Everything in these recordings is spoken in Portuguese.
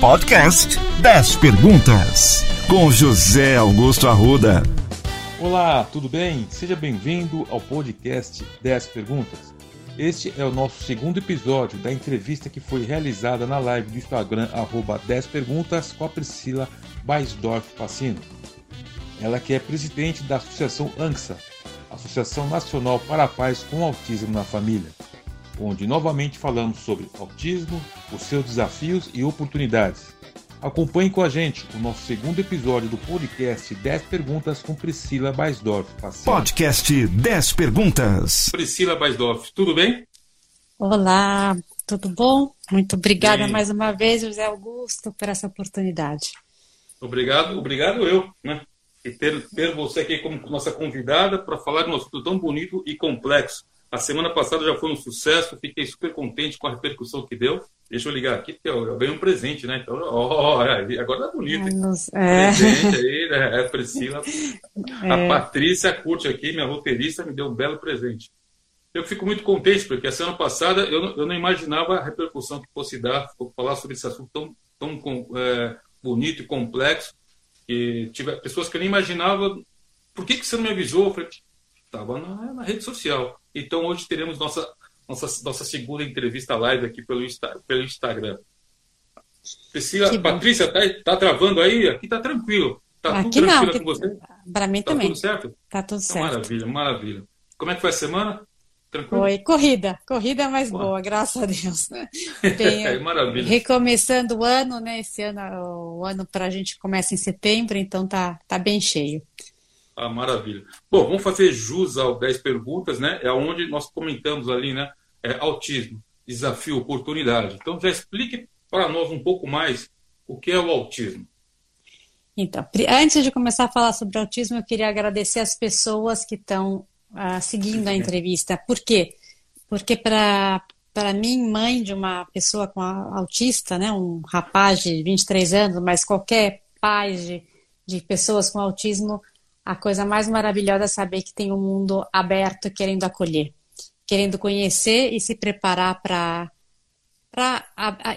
Podcast 10 Perguntas, com José Augusto Arruda. Olá, tudo bem? Seja bem-vindo ao podcast 10 Perguntas. Este é o nosso segundo episódio da entrevista que foi realizada na live do Instagram, arroba 10 Perguntas, com a Priscila Baisdorf Pacino. Ela que é presidente da Associação ANSA, Associação Nacional para a Paz com Autismo na Família onde novamente falamos sobre autismo, os seus desafios e oportunidades. Acompanhe com a gente o nosso segundo episódio do podcast 10 Perguntas com Priscila Baisdorf. Podcast 10 Perguntas. Priscila Baisdorf, tudo bem? Olá, tudo bom? Muito obrigada bem. mais uma vez, José Augusto, por essa oportunidade. Obrigado, obrigado eu, né? E ter, ter você aqui como nossa convidada para falar de um assunto tão bonito e complexo a semana passada já foi um sucesso, fiquei super contente com a repercussão que deu. Deixa eu ligar aqui, porque eu, eu ganhei um presente, né? Então, ó, agora tá bonito. É. Presente aí, né? É, Priscila. É. A Patrícia curte aqui, minha roteirista, me deu um belo presente. Eu fico muito contente, porque a semana passada eu, eu não imaginava a repercussão que fosse dar, falar sobre esse assunto tão, tão é, bonito e complexo, que tive pessoas que eu nem imaginava. Por que, que você não me avisou? Eu falei, estava na, na rede social. Então hoje teremos nossa, nossa, nossa segunda entrevista live aqui pelo, Insta, pelo Instagram. Priscila, Patrícia, tá, tá travando aí? Aqui tá tranquilo. Tá aqui tudo tranquilo não, com você? Para mim tá também. tudo certo? Tá tudo então, certo. Maravilha, maravilha. Como é que foi a semana? Tranquilo? Foi corrida, corrida mais boa, boa graças a Deus. Bem, é, maravilha. Recomeçando o ano, né? Esse ano, o ano para a gente começa em setembro, então tá, tá bem cheio. Ah, maravilha. Bom, vamos fazer jus ao 10 perguntas, né? É onde nós comentamos ali, né? É, autismo, desafio, oportunidade. Então, já explique para nós um pouco mais o que é o autismo. Então, antes de começar a falar sobre autismo, eu queria agradecer as pessoas que estão uh, seguindo a entrevista. Por quê? Porque para para mim, mãe de uma pessoa com autista, né, um rapaz de 23 anos, mas qualquer pai de, de pessoas com autismo, a coisa mais maravilhosa é saber que tem um mundo aberto querendo acolher, querendo conhecer e se preparar para para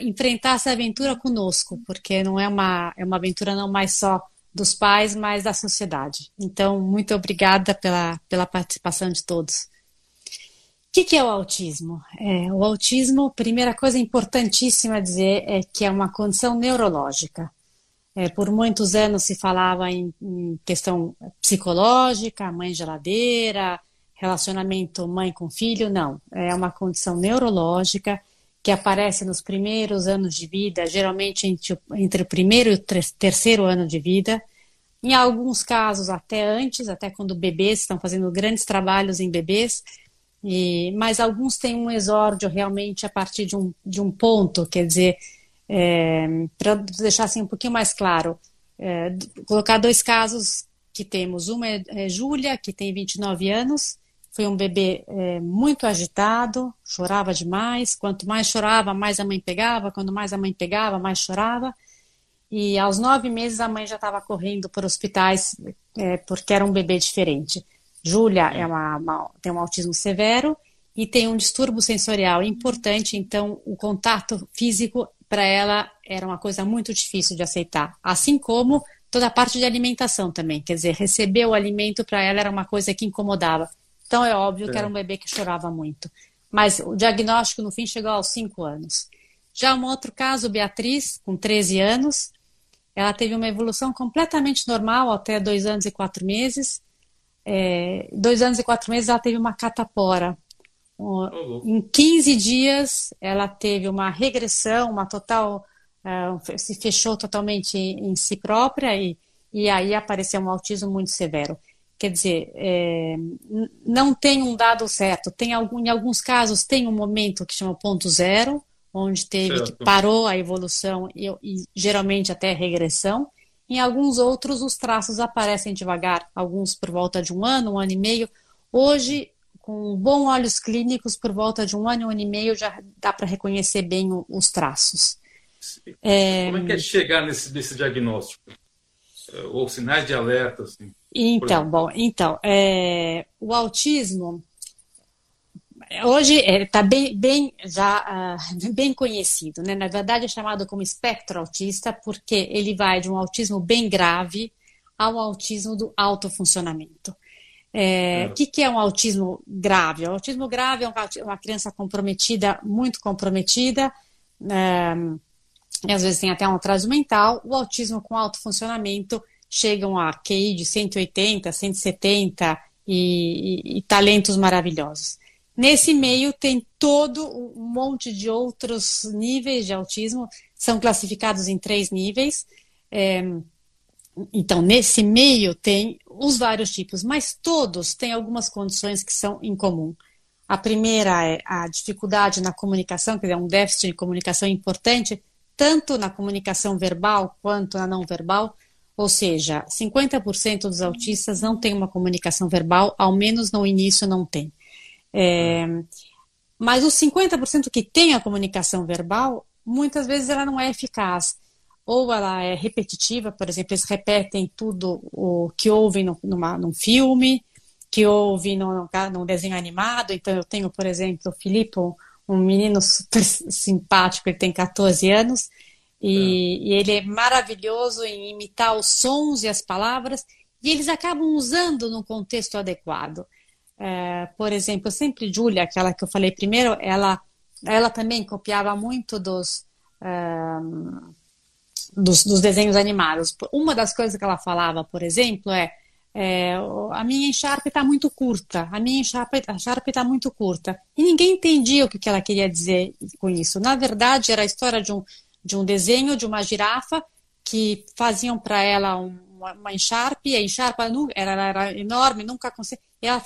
enfrentar essa aventura conosco, porque não é uma é uma aventura não mais só dos pais, mas da sociedade. Então, muito obrigada pela, pela participação de todos. O que, que é o autismo? É, o autismo, primeira coisa importantíssima a dizer é que é uma condição neurológica. É, por muitos anos se falava em, em, questão psicológica, mãe geladeira, relacionamento mãe com filho. Não, é uma condição neurológica que aparece nos primeiros anos de vida, geralmente entre, entre o primeiro e o terceiro ano de vida. Em alguns casos, até antes, até quando bebês estão fazendo grandes trabalhos em bebês, e, mas alguns têm um exórdio realmente a partir de um, de um ponto, quer dizer, é, Para deixar assim um pouquinho mais claro, é, colocar dois casos que temos. Uma é, é Júlia, que tem 29 anos, foi um bebê é, muito agitado, chorava demais. Quanto mais chorava, mais a mãe pegava. Quando mais a mãe pegava, mais chorava. E aos nove meses a mãe já estava correndo por hospitais é, porque era um bebê diferente. Júlia é uma, uma, tem um autismo severo e tem um distúrbio sensorial importante, então o contato físico para ela era uma coisa muito difícil de aceitar. Assim como toda a parte de alimentação também. Quer dizer, receber o alimento para ela era uma coisa que incomodava. Então é óbvio é. que era um bebê que chorava muito. Mas o diagnóstico, no fim, chegou aos 5 anos. Já um outro caso, Beatriz, com 13 anos, ela teve uma evolução completamente normal até dois anos e quatro meses. É, dois anos e quatro meses ela teve uma catapora, em 15 dias, ela teve uma regressão, uma total. Uh, se fechou totalmente em, em si própria e, e aí apareceu um autismo muito severo. Quer dizer, é, não tem um dado certo. Tem algum, em alguns casos tem um momento que chama ponto zero, onde teve certo. que parou a evolução e, e, geralmente até regressão. Em alguns outros, os traços aparecem devagar, alguns por volta de um ano, um ano e meio. Hoje, com bons olhos clínicos, por volta de um ano, um ano e meio, já dá para reconhecer bem os traços. É... Como é que é chegar nesse, nesse diagnóstico? É, ou sinais de alerta? Assim, então, bom, então, é, o autismo, hoje está bem, bem, já uh, bem conhecido, né? Na verdade é chamado como espectro autista porque ele vai de um autismo bem grave ao autismo do alto funcionamento. O é, é. que, que é um autismo grave? O autismo grave é uma criança comprometida, muito comprometida, é, e às vezes tem até um atraso mental. O autismo com alto funcionamento chegam a QI de 180, 170 e, e, e talentos maravilhosos. Nesse meio tem todo um monte de outros níveis de autismo, são classificados em três níveis. É, então, nesse meio tem os vários tipos, mas todos têm algumas condições que são em comum. A primeira é a dificuldade na comunicação, quer dizer, um déficit de comunicação importante, tanto na comunicação verbal quanto na não verbal. Ou seja, 50% dos autistas não têm uma comunicação verbal, ao menos no início não tem. É, mas os 50% que têm a comunicação verbal, muitas vezes ela não é eficaz ou ela é repetitiva, por exemplo, eles repetem tudo o que ouvem no, numa, num filme, que ouvem no, num desenho animado. Então, eu tenho, por exemplo, o Filipe, um, menino super simpático, ele tem 14 anos, e, é. e, ele é maravilhoso em imitar os sons e as palavras, e eles acabam usando no contexto adequado. É, por exemplo, sempre Julia, aquela que eu falei primeiro, ela, ela também copiava muito dos. Um, dos, dos, desenhos animados. Uma das coisas que ela falava, por exemplo, é, é a minha encharpe está muito curta, a minha encharpe está muito curta. E ninguém entendia o que ela queria dizer com isso. Na verdade, era a história de um, de um desenho de uma girafa que faziam para ela um, uma, uma encharpe, e a encharpe era, era enorme, nunca conseguia. Ela,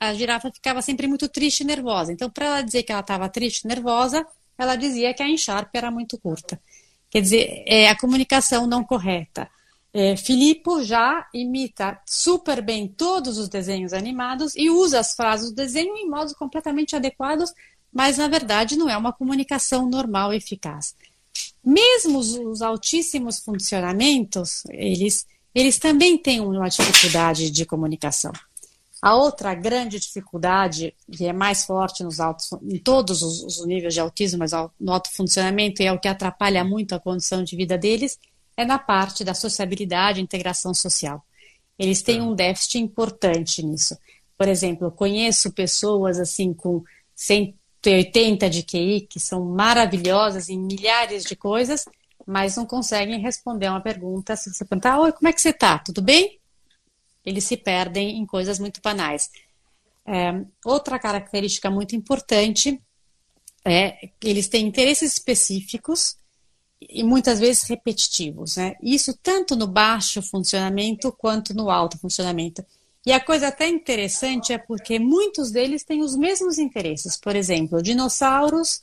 a, girafa ficava sempre muito triste e nervosa. Então, para ela dizer que ela estava triste e nervosa, ela dizia que a encharpe era muito curta. Quer dizer, é a comunicação não correta. É, Filippo já imita super bem todos os desenhos animados e usa as frases do desenho em modos completamente adequados, mas na verdade não é uma comunicação normal e eficaz. Mesmo os, os altíssimos funcionamentos, eles, eles também têm uma dificuldade de comunicação. A outra grande dificuldade, que é mais forte nos altos, em todos os, os níveis de autismo, mas no alto funcionamento, e é o que atrapalha muito a condição de vida deles, é na parte da sociabilidade e integração social. Eles têm um déficit importante nisso. Por exemplo, eu conheço pessoas assim com 180 de QI, que são maravilhosas em milhares de coisas, mas não conseguem responder uma pergunta. Se você perguntar, oi, como é que você está? Tudo bem? Eles se perdem em coisas muito banais. É, outra característica muito importante é que eles têm interesses específicos e muitas vezes repetitivos. Né? Isso tanto no baixo funcionamento quanto no alto funcionamento. E a coisa até interessante é porque muitos deles têm os mesmos interesses. Por exemplo, dinossauros,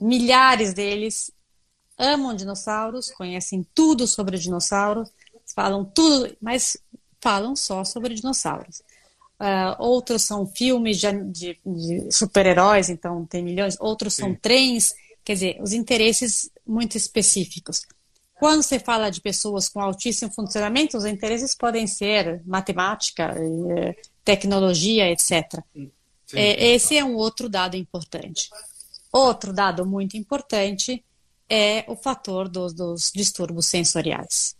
milhares deles amam dinossauros, conhecem tudo sobre dinossauros, falam tudo, mas falam só sobre dinossauros. Uh, outros são filmes de, de, de super-heróis, então tem milhões. Outros Sim. são trens, quer dizer, os interesses muito específicos. Quando você fala de pessoas com altíssimo funcionamento, os interesses podem ser matemática, eh, tecnologia, etc. É, esse é um outro dado importante. Outro dado muito importante é o fator dos, dos distúrbios sensoriais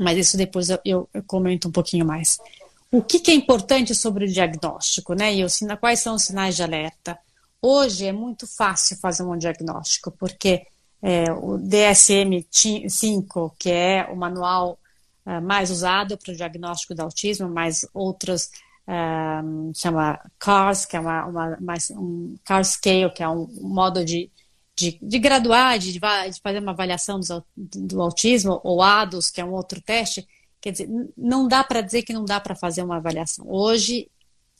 mas isso depois eu, eu, comento um pouquinho mais. O que, que, é importante sobre o diagnóstico, né? E os, quais são os sinais de alerta? Hoje é muito fácil fazer um diagnóstico, porque é, o DSM-5, que é o manual uh, mais usado para o diagnóstico do autismo, mas outros um, chama CARS, que é uma, uma mais, um CARS Scale, que é um modo de de, de graduar, de, de, fazer uma avaliação do, do autismo, ou ADOS, que é um outro teste, quer dizer, não dá para dizer que não dá para fazer uma avaliação. Hoje,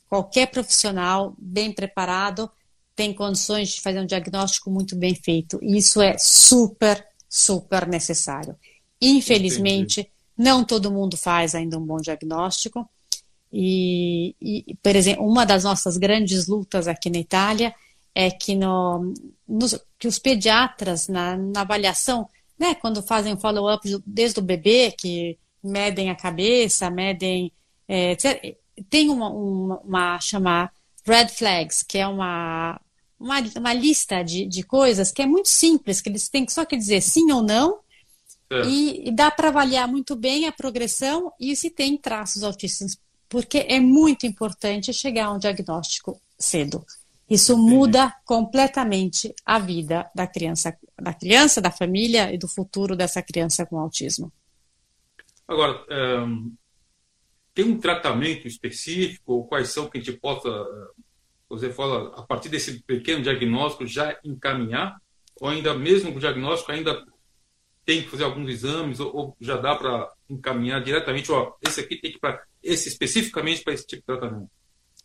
qualquer profissional bem preparado tem condições de fazer um diagnóstico muito bem feito. E isso é super, super necessário. Infelizmente, Entendi. não todo mundo faz ainda um bom diagnóstico. E, e, por exemplo, uma das nossas grandes lutas aqui na Itália é que, no, que os pediatras, na, na avaliação, né, quando fazem follow-up desde o bebê, que medem a cabeça, medem. É, tem uma, uma, uma chama red flags, que é uma, uma, uma lista de, de coisas que é muito simples, que eles têm só que dizer sim ou não, é. e, e, dá para avaliar muito bem a progressão e se tem traços autistas, porque é muito importante chegar a um diagnóstico cedo. Isso muda completamente a vida da criança, da criança, da família e do futuro dessa criança com autismo. Agora, tem um tratamento específico? Ou quais são que a gente possa, você fala, a partir desse pequeno diagnóstico já encaminhar? Ou ainda mesmo o diagnóstico ainda tem que fazer alguns exames? Ou, ou já dá para encaminhar diretamente, ó, esse aqui tem que para esse especificamente para esse tipo de tratamento.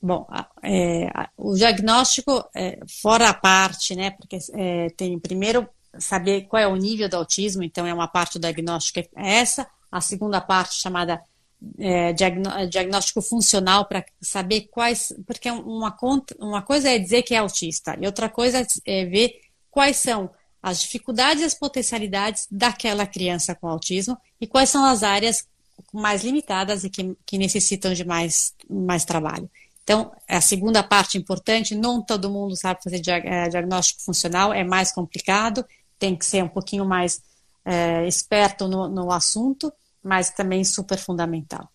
Bom, é, o diagnóstico, é, fora a parte, né, porque é, tem primeiro saber qual é o nível do autismo, então é uma parte do diagnóstico é essa, a segunda parte chamada é, diagnóstico funcional para saber quais, porque uma, uma coisa é dizer que é autista e outra coisa é ver quais são as dificuldades e as potencialidades daquela criança com autismo e quais são as áreas mais limitadas e que, que necessitam de mais, mais trabalho. Então, a segunda parte importante, não todo mundo sabe fazer eh, diagnóstico funcional, é mais complicado, tem que ser um pouquinho mais é, esperto no, no assunto, mas também super fundamental.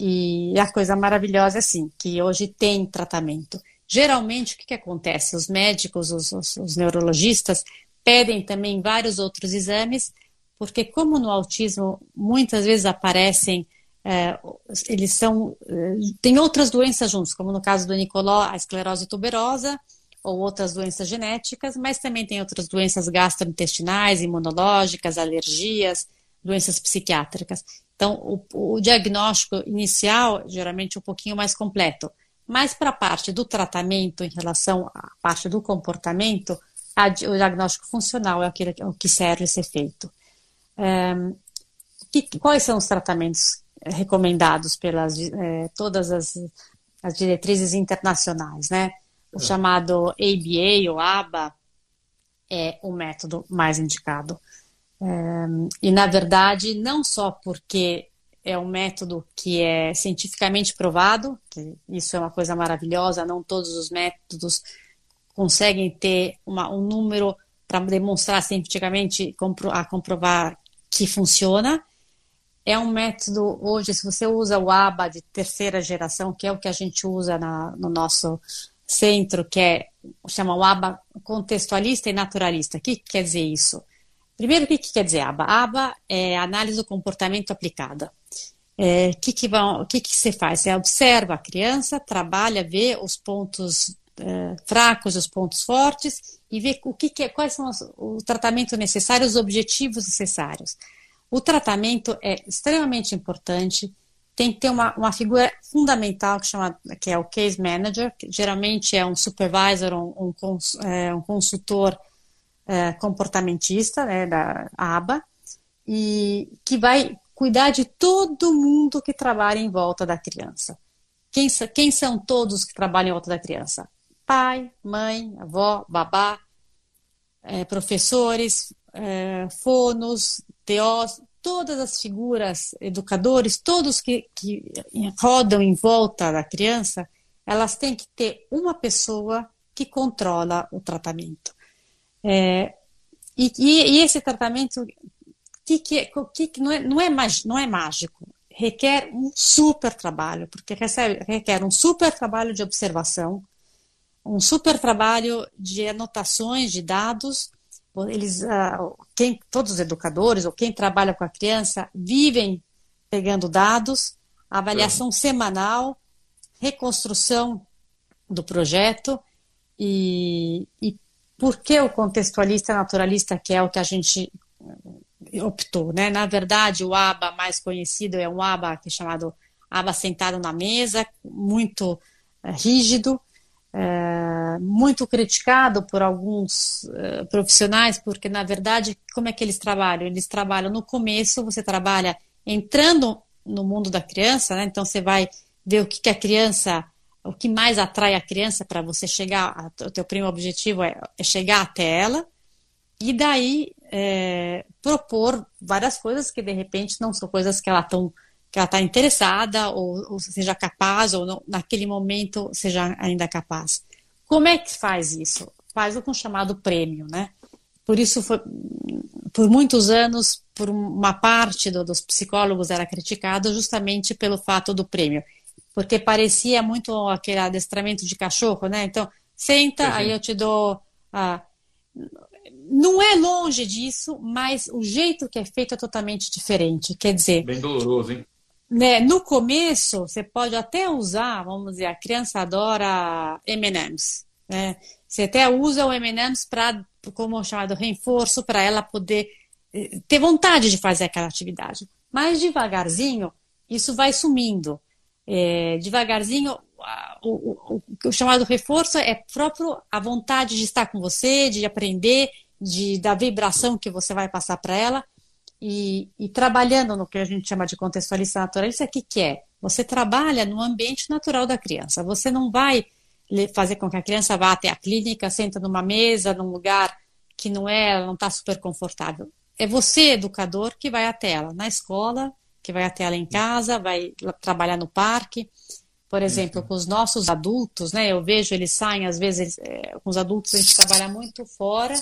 E a coisa maravilhosa é assim, que hoje tem tratamento. Geralmente, o que, que acontece? Os médicos, os, os, os neurologistas, pedem também vários outros exames, porque como no autismo muitas vezes aparecem é, eles são é, tem outras doenças juntos, como no caso do Nicoló, a esclerose tuberosa ou outras doenças genéticas, mas também tem outras doenças gastrointestinais, imunológicas, alergias, doenças psiquiátricas. Então, o, o diagnóstico inicial geralmente é um pouquinho mais completo, mas para a parte do tratamento em relação à parte do comportamento, a, o diagnóstico funcional é o que, é o que serve ser feito. É, que, quais são os tratamentos recomendados pelas é, todas as, as, diretrizes internacionais, né? O é. chamado ABA ou ABA é o método mais indicado. É, e, na verdade, não só porque é um método que é cientificamente provado, que isso é uma coisa maravilhosa, não todos os métodos conseguem ter uma, um número para demonstrar cientificamente a comprovar que funciona, é um método, hoje, se você usa o ABA de terceira geração, que é o que a gente usa na, no nosso centro, que é, chama o ABA contextualista e naturalista. O que, que quer dizer isso? Primeiro, o que, que quer dizer ABA? ABA é análise do comportamento aplicada. É, que que o que, que você faz? Você observa a criança, trabalha, vê os pontos é, fracos, os pontos fortes e vê o que, que é, quais são os, o tratamento necessário, os objetivos necessários. O tratamento é extremamente importante, tem que ter uma, uma figura fundamental que, chama, que é o case manager, que geralmente é um supervisor, um, um, é, um consultor é, comportamentista né, da ABA, e que vai cuidar de todo mundo que trabalha em volta da criança. Quem, quem são todos que trabalham em volta da criança? Pai, mãe, avó, babá, é, professores, é, fonos, TOs, todas as figuras, educadores, todos que, que rodam em volta da criança, elas têm que ter uma pessoa que controla o tratamento. É, e, e, esse tratamento que, que, que não, é, não, é, não é mágico, requer um super trabalho, porque recebe, requer um super trabalho de observação, um super trabalho de anotações de dados eles, uh, quem, todos os educadores ou quem trabalha com a criança vivem pegando dados, avaliação é. semanal, reconstrução do projeto e, e por que o contextualista naturalista que é o que a gente eh, optou, né? Na verdade, o ABA mais conhecido é um ABA que é chamado ABA sentado na mesa, muito uh, rígido, é, muito criticado por alguns é, profissionais, porque na verdade, como é que eles trabalham? Eles trabalham no começo, você trabalha entrando no mundo da criança, né? então você vai ver o que, que a criança, o que mais atrai a criança para você chegar, o teu primeiro objetivo é, é, chegar até ela, e daí é, propor várias coisas que de repente não são coisas que ela tão que ela está interessada, ou, ou, seja capaz, ou não, naquele momento seja ainda capaz. Como é que faz isso? Faz o chamado prêmio, né? Por isso, foi, por muitos anos, por uma parte do, dos psicólogos era criticado justamente pelo fato do prêmio, porque parecia muito aquele adestramento de cachorro, né? Então, senta, aí eu te dou. Ah, não é longe disso, mas o jeito que é feito é totalmente diferente. Quer dizer. Bem doloroso, hein? Né, no começo, você pode até usar, vamos dizer, a criança adora M&M's. Né? Você até usa o M&M's para como chamado reforço para ela poder eh, ter vontade de fazer aquela atividade. Mas devagarzinho, isso vai sumindo. É, devagarzinho, o, o, o, chamado reforço é próprio a vontade de estar com você, de aprender, de, da vibração que você vai passar para ela. E, e, trabalhando no que a gente chama de contextualista naturalista, o que, que é? Você trabalha no ambiente natural da criança. Você não vai fazer com que a criança vá até a clínica, senta numa mesa, num lugar que não é, não está super confortável. É você, educador, que vai até ela na escola, que vai até ela em casa, vai trabalhar no parque. Por exemplo, com os nossos adultos, né? Eu vejo eles saem, às vezes, é, com os adultos a gente trabalha muito fora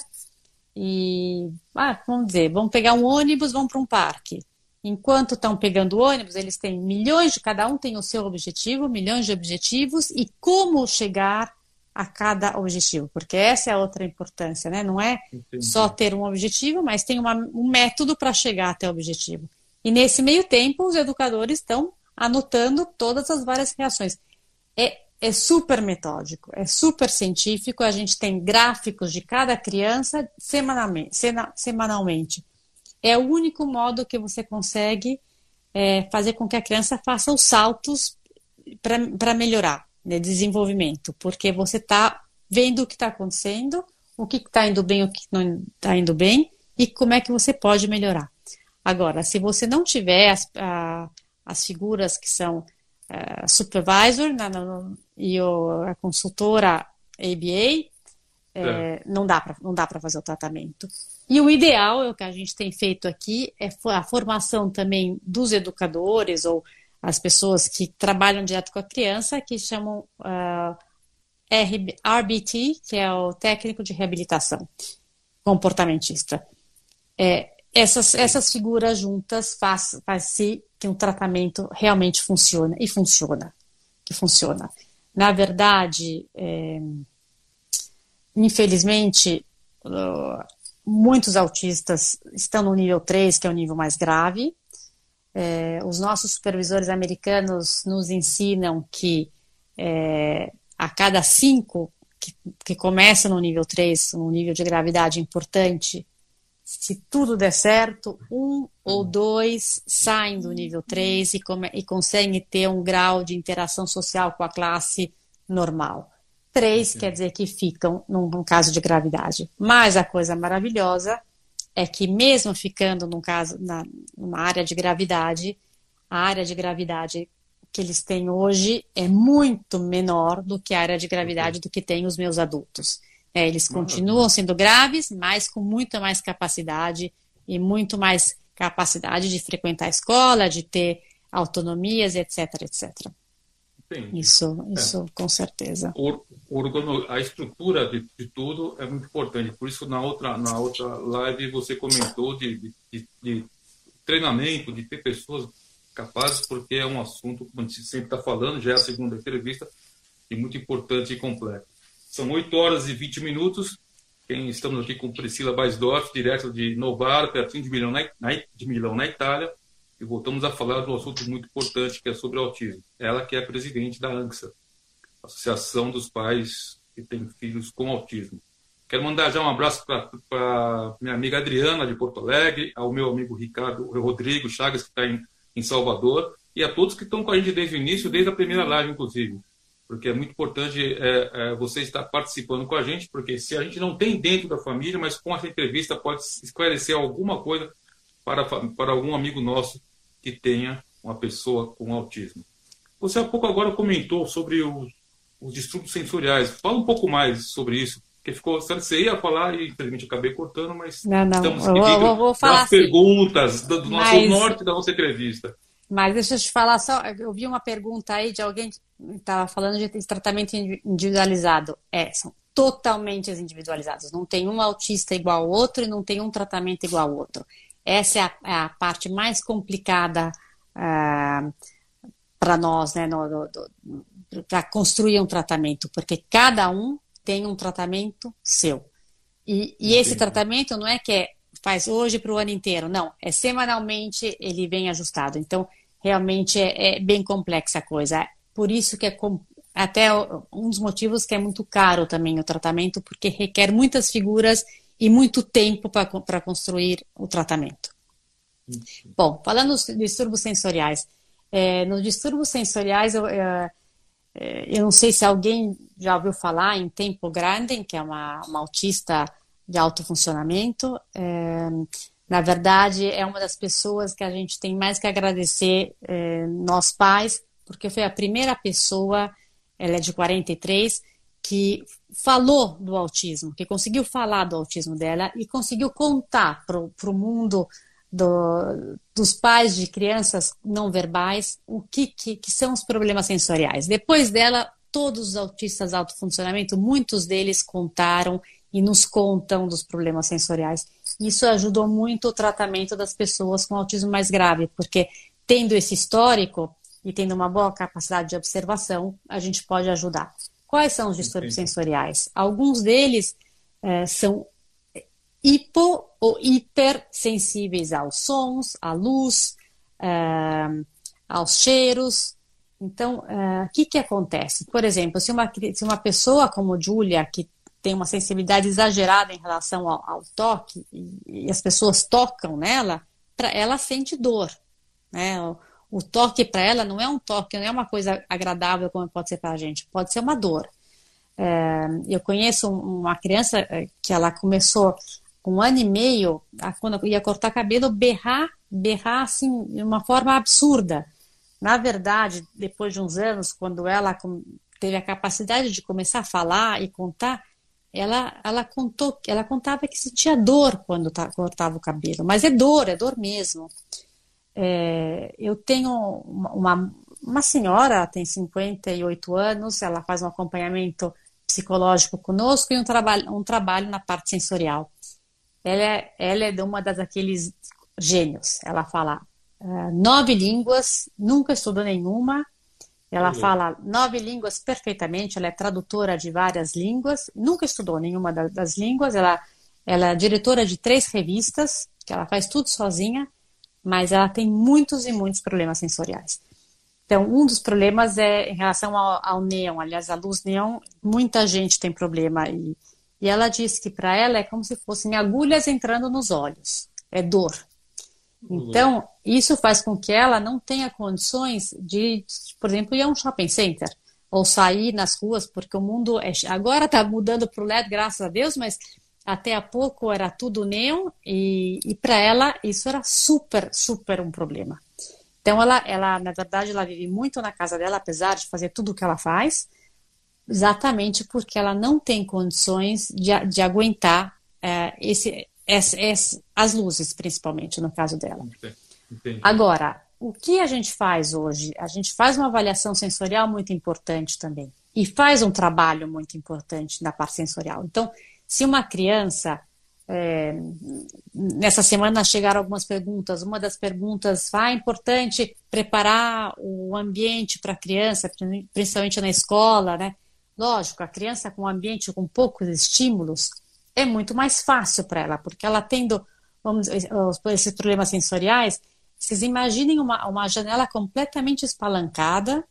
e, ah, vamos dizer, vão pegar um ônibus, vão para um parque. Enquanto estão pegando ônibus, eles têm milhões de, cada um tem o seu objetivo, milhões de objetivos e como chegar a cada objetivo, porque essa é a outra importância, né? Não é Entendi. só ter um objetivo, mas tem uma, um método para chegar até o objetivo. E nesse meio tempo, os educadores estão anotando todas as várias reações. É, é super metódico, é super científico, a gente tem gráficos de cada criança semanalmente. é o único modo que você consegue é, fazer com que a criança faça os saltos para melhorar, né, desenvolvimento, porque você está vendo o que está acontecendo, o que está indo bem, o que não está indo bem e como é que você pode melhorar. Agora, se você não tiver as, a, as figuras que são a supervisor na, na, e o, a consultora ABA, é, é. não dá para fazer o tratamento. E o ideal, é o que a gente tem feito aqui, é a formação também dos educadores ou as pessoas que trabalham direto com a criança, que chamam uh, RBT, que é o técnico de reabilitação comportamentista. É, essas, essas figuras juntas faz, faz que um tratamento realmente funcione e funciona, que funciona. Na verdade, é, infelizmente, uh, Muitos autistas estão no nível 3, que é o nível mais grave. É, os nossos supervisores americanos nos ensinam que é, a cada cinco que, que começam no nível 3, um nível de gravidade importante, se tudo der certo, um ou dois saem do nível 3 e, come, e conseguem ter um grau de interação social com a classe normal. Três quer dizer que ficam num, num, caso de gravidade. Mas a coisa maravilhosa é que mesmo ficando num caso, na, numa área de gravidade, a área de gravidade que eles têm hoje é muito menor do que a área de gravidade do que têm os meus adultos. É, eles continuam sendo graves, mas com muita mais capacidade e muito mais capacidade de frequentar a escola, de ter autonomias, etc, etc. Entendi. Isso, é. isso é. com certeza. O, organo, a estrutura de, de, tudo é muito importante. Por isso, na outra, na outra live, você comentou de, de, de treinamento, de ter pessoas capazes, porque é um assunto, como a gente sempre está falando, já é a segunda entrevista, e muito importante e complexo. São 8 horas e 20 minutos. Quem estamos aqui com Priscila Baisdorf, direto de Novara, pertinho de Milão, na, de Milão, na Itália e voltamos a falar de um assunto muito importante que é sobre o autismo. Ela que é presidente da ANSA, Associação dos Pais que têm filhos com autismo. Quero mandar já um abraço para minha amiga Adriana, de Porto Alegre, ao meu amigo Ricardo Rodrigo Chagas, que está em, em Salvador, e a todos que estão com a gente desde o início, desde a primeira live, inclusive. Porque é muito importante é, é, você estar participando com a gente, porque se a gente não tem dentro da família, mas com essa entrevista pode esclarecer alguma coisa para, para algum amigo nosso que tenha uma pessoa com autismo. Você há pouco agora comentou sobre os, os distúrbios sensoriais. Fala um pouco mais sobre isso, porque ficou, você ia falar e infelizmente acabei cortando, mas não, não. estamos vou falar as assim. perguntas do, do nosso mas... norte da nossa entrevista. Mas deixa eu te falar só, eu vi uma pergunta aí de alguém que estava falando de tratamento individualizado. É, são totalmente individualizados. Não tem um autista igual ao outro e não tem um tratamento igual ao outro. Essa é a, é a parte mais complicada uh, ah, para nós, né, para construir um tratamento, porque cada um tem um tratamento seu. E, e esse tratamento não é que é, faz hoje para o ano inteiro, não. É semanalmente ele vem ajustado. Então, realmente é, é bem complexa a coisa. Por isso que é até um dos motivos que é muito caro também o tratamento, porque requer muitas figuras e muito tempo para construir o tratamento. Uhum. Bom, falando dos distúrbios sensoriais, é, nos distúrbios sensoriais, eu, é, é, eu não sei se alguém já ouviu falar em Tempo Grande, que é uma, uma autista de alto funcionamento. É, na verdade, é uma das pessoas que a gente tem mais que agradecer, é, nós pais, porque foi a primeira pessoa, ela é de 43, que falou do autismo, que conseguiu falar do autismo dela e conseguiu contar para o mundo do, dos pais de crianças não verbais o que, que, que, são os problemas sensoriais. Depois dela, todos os autistas alto funcionamento, muitos deles contaram e nos contam dos problemas sensoriais. Isso ajudou muito o tratamento das pessoas com autismo mais grave, porque tendo esse histórico e tendo uma boa capacidade de observação, a gente pode ajudar. Quais são os distúrbios Entendi. sensoriais? Alguns deles é, são hipo ou hipersensíveis aos sons, à luz, uh, aos cheiros. Então, uh, o que, que acontece? Por exemplo, se uma, se uma pessoa como Julia, que tem uma sensibilidade exagerada em relação ao, ao toque, e, e, as pessoas tocam nela, pra, ela sente dor. Né? O, o toque para ela não é um toque, não é uma coisa agradável como pode ser para a gente, pode ser uma dor. É, eu conheço uma criança eh, que ela começou um ano e meio, quando eu ia cortar cabelo, berrar, berrar assim, de uma forma absurda. Na verdade, depois de uns anos, quando ela teve a capacidade de começar a falar e contar, ela, ela contou, ela contava que sentia dor quando cortava o cabelo, mas é dor, é dor mesmo. É, eu tenho uma, uma senhora, tem 58 anos, ela faz um acompanhamento psicológico conosco e um trabalho, um trabalho na parte sensorial. Ela é, ela é uma das aqueles gênios. Ela fala uh, nove línguas, nunca estudou nenhuma. Ela uhum. fala nove línguas perfeitamente. Ela é tradutora de várias línguas, nunca estudou nenhuma das, línguas. Ela, ela é diretora de três revistas, que ela faz tudo sozinha, mas ela tem muitos e muitos problemas sensoriais. Então, um dos problemas é em relação ao, ao neon. Aliás, a luz neon, muita gente tem problema e e ela disse que para ela é como se fossem agulhas entrando nos olhos, é dor. Então, isso faz com que ela não tenha condições de, por exemplo, ir a um shopping center ou sair nas ruas, porque o mundo é, agora está mudando para o LED, graças a Deus, mas até há pouco era tudo neon e, e para ela isso era super, super um problema. Então, ela, ela, na verdade, ela vive muito na casa dela, apesar de fazer tudo o que ela faz, exatamente porque ela não tem condições de, de aguentar é, esse, esse, esse, as luzes, principalmente no caso dela. Entendi. Agora, o que a gente faz hoje? A gente faz uma avaliação sensorial muito importante também e faz um trabalho muito importante na parte sensorial. Então, se uma criança é, nessa semana chegaram algumas perguntas. Uma das perguntas, ah, é importante preparar o ambiente para a criança, principalmente na escola, né? Lógico, a criança com um ambiente com poucos estímulos é muito mais fácil para ela, porque ela tendo vamos dizer, esses problemas sensoriais, vocês imaginem uma, uma janela completamente espalancada,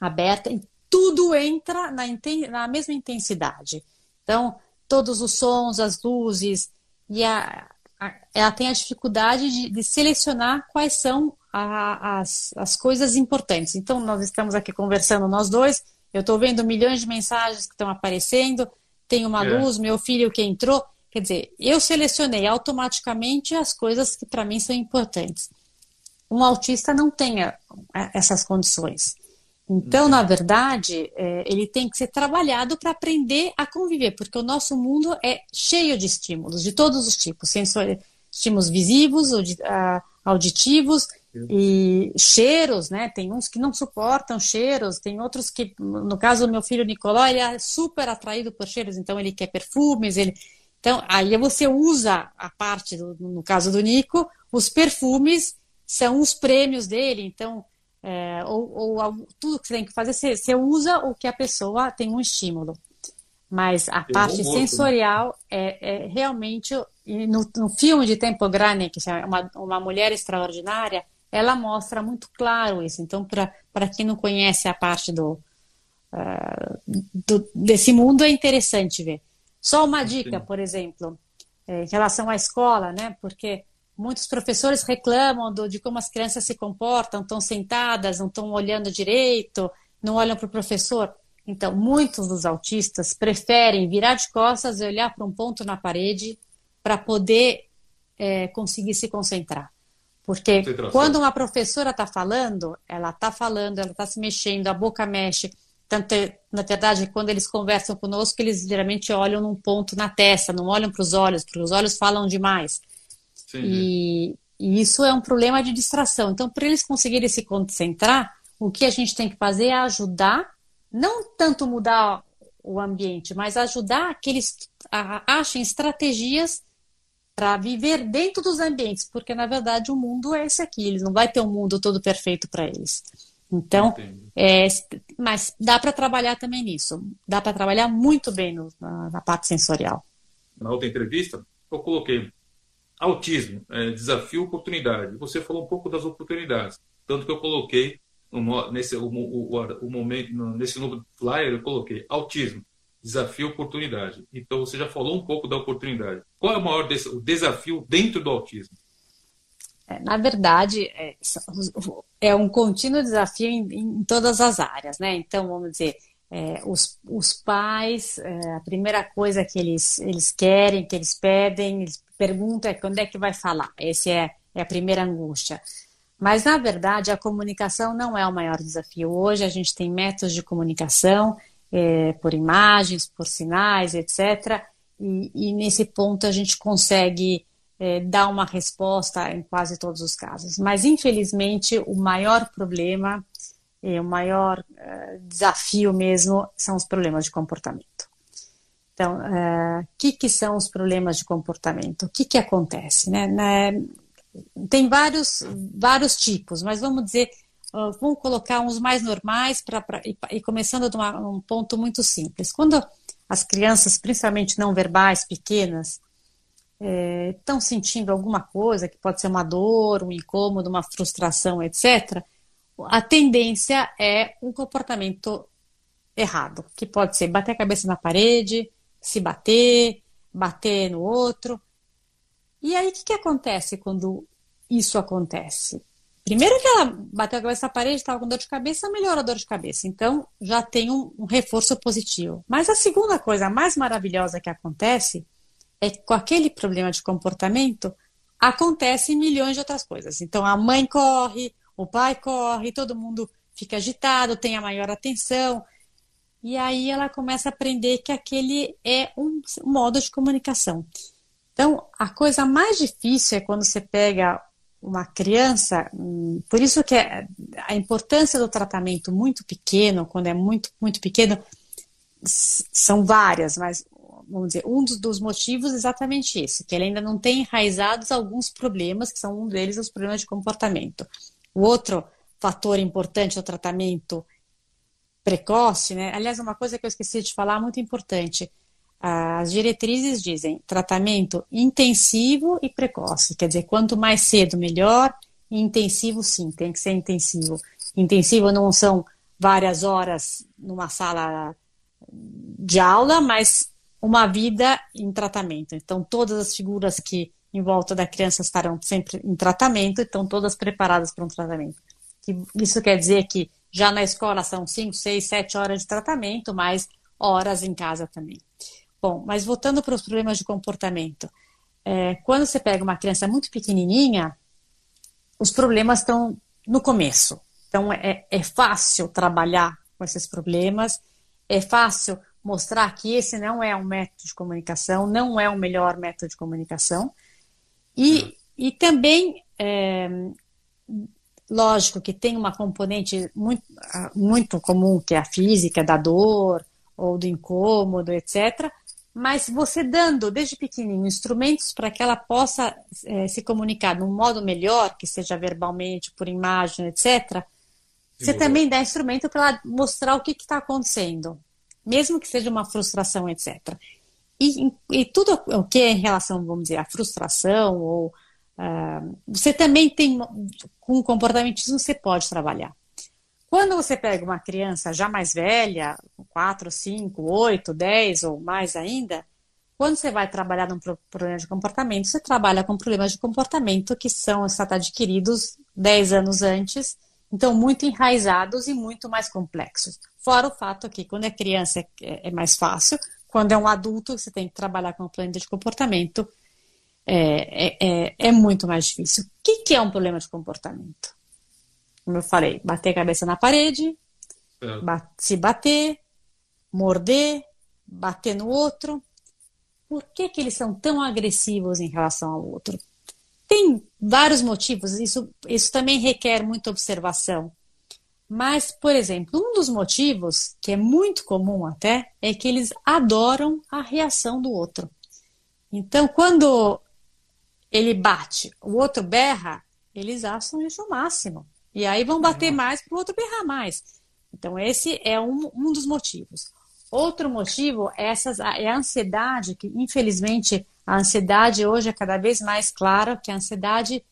aberta, e tudo entra na, na mesma intensidade. Então, todos os sons, as luzes, e a, a, ela tem a dificuldade de, de selecionar quais são a, as, as coisas importantes. Então, nós estamos aqui conversando, nós dois, eu estou vendo milhões de mensagens que estão aparecendo, tem uma é. luz, meu filho que entrou. Quer dizer, eu selecionei automaticamente as coisas que para mim são importantes. Um autista não tem essas condições. Então, na verdade, é, ele tem que ser trabalhado para aprender a conviver, porque o nosso mundo é cheio de estímulos, de todos os tipos, sensori estímulos visivos, auditivos e cheiros, né? Tem uns que não suportam cheiros, tem outros que, no caso do meu filho Nicolau, ele é super atraído por cheiros, então ele quer perfumes, ele então aí você usa a parte do, no caso do Nico, os perfumes são os prêmios dele, então é, ou, ou, tudo que você tem que fazer, você, você, usa o que a pessoa tem um estímulo. Mas a parte né? sensorial é, é, realmente. No, no, filme de Tempo Grande, que é uma, uma mulher extraordinária, ela mostra muito claro isso. Então, para quem não conhece a parte do, uh, do, desse mundo, é interessante ver. Só uma dica, por exemplo, é, em relação à escola, né? Porque Muitos professores reclamam do, de como as crianças se comportam, estão sentadas, não estão olhando direito, não olham para o professor. Então, muitos dos autistas preferem virar de costas e olhar para um ponto na parede para poder é, conseguir se concentrar. Porque quando uma professora está falando, ela está falando, ela está se mexendo, a boca mexe. Tanto, na verdade, quando eles conversam conosco, eles geralmente olham num ponto na testa, não olham para os olhos, porque os olhos falam demais. E, e, isso é um problema de distração. Então, para eles conseguirem se concentrar, o que a gente tem que fazer é ajudar, não tanto mudar o ambiente, mas ajudar que eles achem estratégias para viver dentro dos ambientes, porque na verdade o mundo é esse aqui, eles não vai ter um mundo todo perfeito para eles. Então, é, mas dá para trabalhar também nisso, dá para trabalhar muito bem no, na, na, parte sensorial. Na outra entrevista, eu coloquei Autismo, é, desafio, oportunidade. Você falou um pouco das oportunidades, tanto que eu coloquei no, nesse o, o, o, momento nesse novo flyer eu coloquei autismo, desafio, oportunidade. Então você já falou um pouco da oportunidade. Qual é o maior des, o desafio dentro do autismo? É, na verdade, é, é, um contínuo desafio em, em, todas as áreas, né? Então, vamos dizer, é, os, os pais, é, a primeira coisa que eles, eles querem, que eles pedem, eles pergunta é quando é que vai falar. Essa é, é a primeira angústia. Mas, na verdade, a comunicação não é o maior desafio. Hoje a gente tem métodos de comunicação é, por imagens, por sinais, etc. E, e, nesse ponto a gente consegue é, dar uma resposta em quase todos os casos. Mas, infelizmente, o maior problema, e o maior é, desafio mesmo, são os problemas de comportamento. Então, o eh, que, que são os problemas de comportamento? O que, que acontece? Né? né? Tem vários, vários tipos, mas vamos dizer, uh, vamos colocar uns mais normais pra e, e, começando de uma, um ponto muito simples. Quando as crianças, principalmente não verbais, pequenas, estão é, sentindo alguma coisa, que pode ser uma dor, um incômodo, uma frustração, etc., a tendência é um comportamento errado, que pode ser bater a cabeça na parede, se bater, bater no outro. E aí, o que, que acontece quando isso acontece? Primeiro que ela bateu a cabeça na parede, estava com dor de cabeça, melhora a dor de cabeça. Então, já tem um, um, reforço positivo. Mas a segunda coisa mais maravilhosa que acontece é que com aquele problema de comportamento, acontece milhões de outras coisas. Então, a mãe corre, o pai corre, todo mundo fica agitado, tem a maior atenção, e aí ela começa a aprender que aquele é um modo de comunicação. Então, a coisa mais difícil é quando você pega uma criança, hum, por isso que é a importância do tratamento muito pequeno, quando é muito, muito pequeno, são várias, mas vamos dizer, um dos motivos é exatamente esse, que ele ainda não tem enraizados alguns problemas, que são um deles os problemas de comportamento. O outro fator importante do tratamento precoce, né? Aliás, uma coisa que eu esqueci de falar muito importante. As diretrizes dizem tratamento intensivo e precoce, quer dizer, quanto mais cedo melhor, intensivo sim, tem que ser intensivo. Intensivo não são várias horas numa sala de aula, mas uma vida em tratamento. Então, todas as figuras que em volta da criança estarão sempre em tratamento, estão todas preparadas para um tratamento. Isso quer dizer que já na escola são 5, 6, 7 horas de tratamento, mais horas em casa também. Bom, mas voltando para os problemas de comportamento. É, quando você pega uma criança muito pequenininha, os problemas estão no começo. Então, é, é fácil trabalhar com esses problemas, é fácil mostrar que esse não é um método de comunicação, não é o melhor método de comunicação. E, e também, é, lógico que tem uma componente muito, muito comum, que é a física da dor ou do incômodo, etc. Mas você dando, desde pequenininho, instrumentos para que ela possa é, se comunicar de um modo melhor, que seja verbalmente, por imagem, etc., você também dá instrumento para ela mostrar o que está acontecendo, mesmo que seja uma frustração, etc. E, e tudo o que é em relação, vamos dizer, à frustração ou uh, você também tem com o comportamentismo você pode trabalhar. Quando você pega uma criança já mais velha, 4, 5, 8, 10 ou mais ainda, quando você vai trabalhar num problema de comportamento, você trabalha com problemas de comportamento que são adquiridos 10 anos antes, então muito enraizados e muito mais complexos. Fora o fato que quando é criança é, é mais fácil, quando é um adulto você tem que trabalhar com um plano de comportamento, é, é, é, é muito mais difícil. O que, que é um problema de comportamento? Como eu falei, bater a cabeça na parede, é. se bater, morder, bater no outro. Por que, que eles são tão agressivos em relação ao outro? Tem vários motivos, isso, isso também requer muita observação. Mas, por exemplo, um dos motivos, que é muito comum até, é que eles adoram a reação do outro. Então, quando ele bate, o outro berra, eles acham isso o máximo. E aí vão bater mais para o outro berrar mais. Então, esse é um, um dos motivos. Outro motivo é, essas, é a ansiedade, que infelizmente a ansiedade hoje é cada vez mais clara que a ansiedade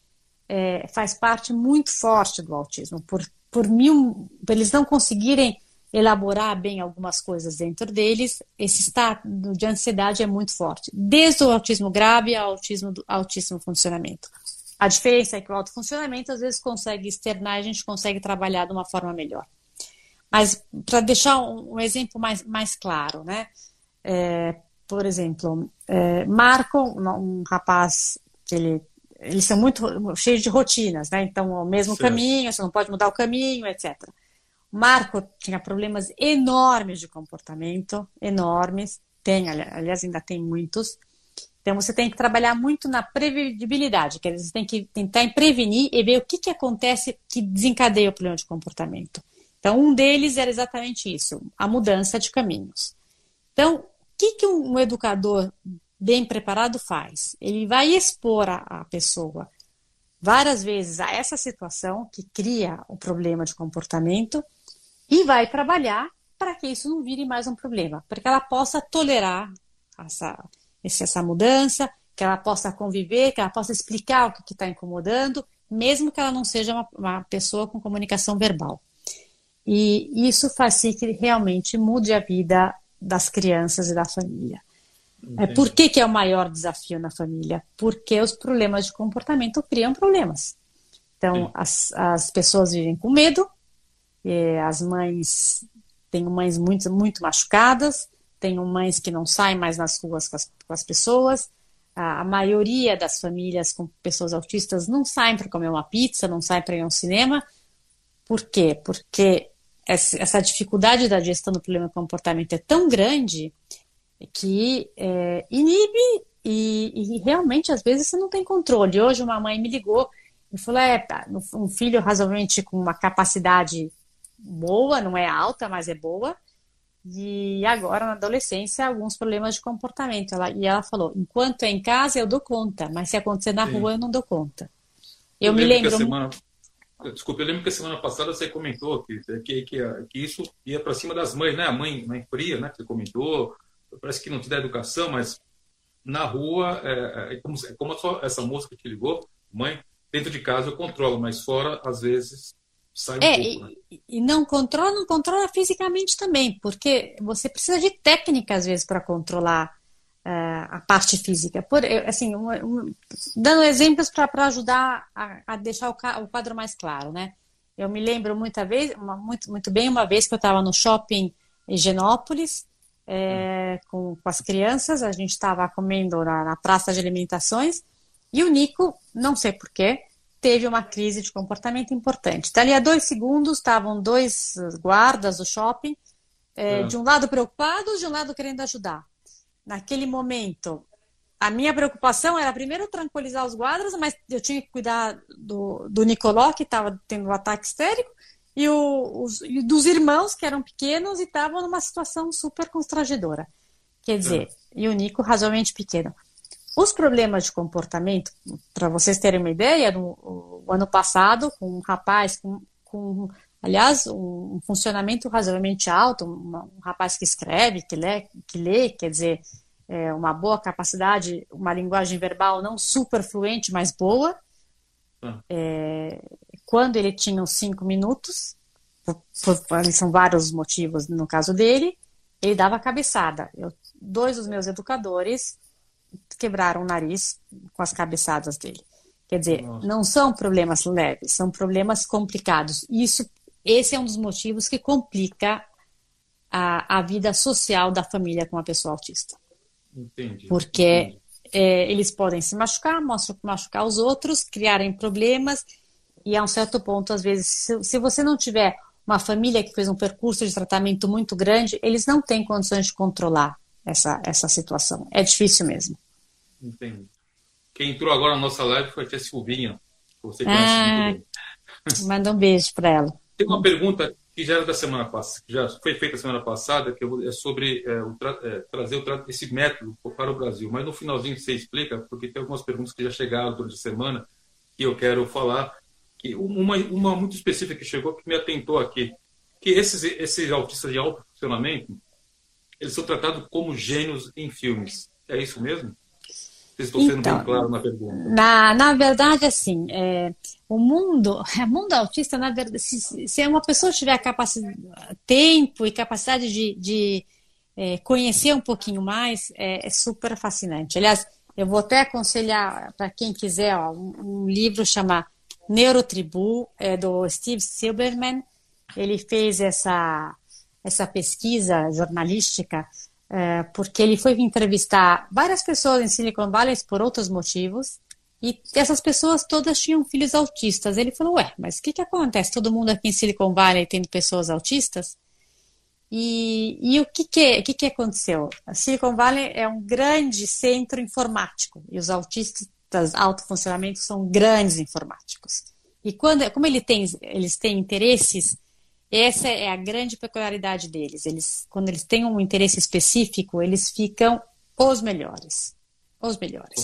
é, faz parte muito forte do autismo. Por, por, mil, por eles não conseguirem elaborar bem algumas coisas dentro deles, esse estado de ansiedade é muito forte. Desde o autismo grave ao autismo, altíssimo funcionamento. A diferença é que o autofuncionamento às vezes consegue externar, a gente consegue trabalhar de uma forma melhor. Mas para deixar um, um, exemplo mais, mais claro, né? É, por exemplo, é, Marco, um rapaz que ele eles são muito cheios de rotinas, né? Então, o mesmo certo. caminho, você não pode mudar o caminho, etc. Marco tinha problemas enormes de comportamento, enormes, tem, aliás, ainda tem muitos. Então você tem que trabalhar muito na previsibilidade, quer dizer, você tem que tentar prevenir e ver o que, que acontece que desencadeia o problema de comportamento. Então, um deles era exatamente isso, a mudança de caminhos. Então, o que, que um educador bem preparado faz? Ele vai expor a, a pessoa várias vezes a essa situação que cria o problema de comportamento e vai trabalhar para que isso não vire mais um problema, para que ela possa tolerar essa, essa mudança, que ela possa conviver, que ela possa explicar o que está incomodando, mesmo que ela não seja uma, uma, pessoa com comunicação verbal. E isso faz com que realmente mude a vida das crianças e da família. É, por que, que é o maior desafio na família? Porque os problemas de comportamento criam problemas. Então, as, as pessoas vivem com medo, as mães têm mães muito, muito machucadas, tenho mães que não saem mais nas ruas com as, com as pessoas. A, maioria das famílias com pessoas autistas não saem para comer uma pizza, não saem para ir ao cinema. Por quê? Porque essa dificuldade da gestão do problema de comportamento é tão grande que é, inibe e, e, realmente às vezes você não tem controle. Hoje uma mãe me ligou e falou: é, um filho razoavelmente com uma capacidade boa, não é alta, mas é boa, e agora, na adolescência, alguns problemas de comportamento. Ela, e ela falou: enquanto é em casa, eu dou conta, mas se acontecer na Sim. rua, eu não dou conta. Eu, eu me lembro. Semana... Desculpa, eu lembro que a semana passada você comentou que, que, que, que isso ia para cima das mães, né? A mãe, mãe fria, né? Que você comentou. Parece que não te dá educação, mas na rua, é, é como, é como essa moça que te ligou, mãe, dentro de casa eu controlo, mas fora, às vezes, sai um é, pouco, né? e, e, não controla, não controla fisicamente também, porque você precisa de técnica às vezes para controlar uh, a parte física. Por, assim, um, um, dando exemplos para ajudar a, a deixar o, o, quadro mais claro, né? Eu me lembro muita vez, uma, muito, muito bem uma vez que eu estava no shopping Higienópolis é, com, com, as crianças, a gente estava comendo na, na praça de alimentações e o Nico, não sei porquê, teve uma crise de comportamento importante. Dali a dois segundos estavam dois guardas do shopping, é, é. de um lado preocupados, de um lado querendo ajudar. Naquele momento, a minha preocupação era primeiro tranquilizar os guardas, mas eu tinha que cuidar do, do Nicoló, que estava tendo um ataque histérico, e, o, os, e dos irmãos, que eram pequenos e estavam numa situação super constrangedora. Quer dizer, e o Nico razoavelmente pequeno. Os problemas de comportamento, para vocês terem uma ideia, no, ano passado, com um rapaz com, com aliás, um, um, funcionamento razoavelmente alto, um, um, rapaz que escreve, que lê, que lê quer dizer, é, uma boa capacidade, uma linguagem verbal não super fluente, mas boa. Ah. É, quando ele tinha uns cinco minutos, por, por, são vários motivos no caso dele, ele dava cabeçada. Eu, dois dos meus educadores quebraram o nariz com as cabeçadas dele. Quer dizer, Nossa. não são problemas leves, são problemas complicados. Isso, esse é um dos motivos que complica a, a vida social da família com uma pessoa autista. Entendi. Porque Entendi. É, eles podem se machucar, machucar os outros, criarem problemas, e a um certo ponto, às vezes, se, se você não tiver uma família que fez um percurso de tratamento muito grande, eles não têm condições de controlar essa, essa situação. É difícil mesmo. Entendi. Quem entrou agora na nossa live foi a Tia Silvinha. Você conhece ah, muito bem. Manda um beijo para ela. Tem uma pergunta que já era da semana passada, já foi feita semana passada, que é sobre é, o é, trazer o esse método para o Brasil. Mas no finalzinho você explica, porque tem algumas perguntas que já chegaram durante a semana que eu quero falar. Que uma, uma muito específica que chegou que me atentou aqui, que esses, esses autistas de alto funcionamento, eles são tratados como gênios em filmes. É isso mesmo? Estou sendo então, bem claro na pergunta. Na, na verdade, assim, é, o mundo, o mundo autista, na verdade, se, se uma pessoa tiver capacidade, tempo e capacidade de, de é, conhecer um pouquinho mais, é, é, super fascinante. Aliás, eu vou até aconselhar para quem quiser ó, um, um, livro chamado Neurotribu, é, do Steve Silberman. Ele fez essa, essa pesquisa jornalística é, porque ele foi entrevistar várias pessoas em Silicon Valley por outros motivos, e essas pessoas todas tinham filhos autistas. Ele falou, ué, mas o que, que acontece? Todo mundo aqui em Silicon Valley tendo pessoas autistas? E, e o que que, que que aconteceu? A Silicon Valley é um grande centro informático, e os autistas alto funcionamento são grandes informáticos. E quando, como ele tem, eles têm interesses essa é a grande peculiaridade deles. Eles, quando eles têm um interesse específico, eles ficam os melhores. Os melhores.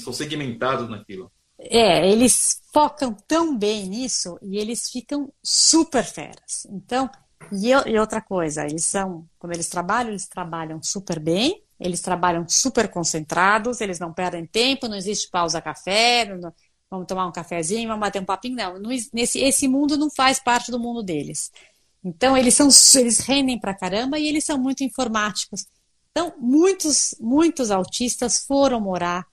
São segmentados naquilo. É, eles focam tão bem nisso e eles ficam super feras. Então, e, e outra coisa, eles são, quando eles trabalham, eles trabalham super bem, eles trabalham super concentrados, eles não perdem tempo, não existe pausa café, não, vamos tomar um cafezinho, vamos bater um papinho, não, não nesse, esse mundo não faz parte do mundo deles. Então, eles são eles rendem pra caramba e eles são muito informáticos. Então, muitos, muitos autistas foram morar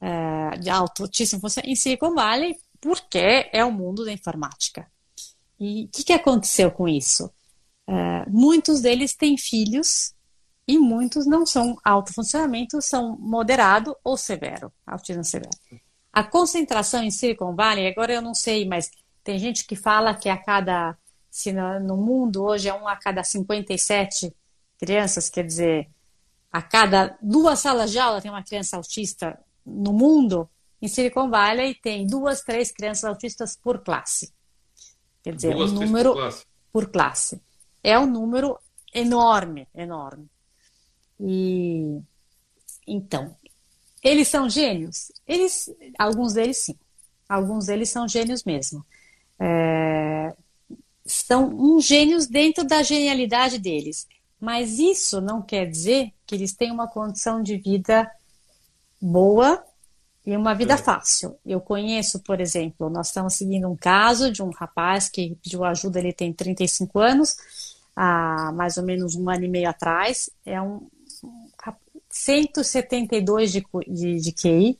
uh, de altíssimo em Silicon Valley porque é o mundo da informática. E o que, que, aconteceu com isso? Uh, muitos deles têm filhos e muitos não são alto funcionamento, são moderado ou severo, autismo severo. A concentração em Silicon Valley, agora eu não sei, mas tem gente que fala que a cada se no mundo hoje é um a cada 57 crianças, quer dizer, a cada duas salas de aula tem uma criança autista no mundo, em Silicon Valley tem duas, três crianças autistas por classe. Quer dizer, duas, um número por classe. por classe. É um número enorme, enorme. E então, eles são gênios? Eles, alguns deles sim. Alguns deles são gênios mesmo. É, são uns gênios dentro da genialidade deles. Mas isso não quer dizer que eles têm uma condição de vida boa e uma vida fácil. Eu conheço, por exemplo, nós estamos seguindo um caso de um rapaz que pediu ajuda, ele tem 35 anos, há mais ou menos um ano e meio atrás, é um 172 de, de, de QI,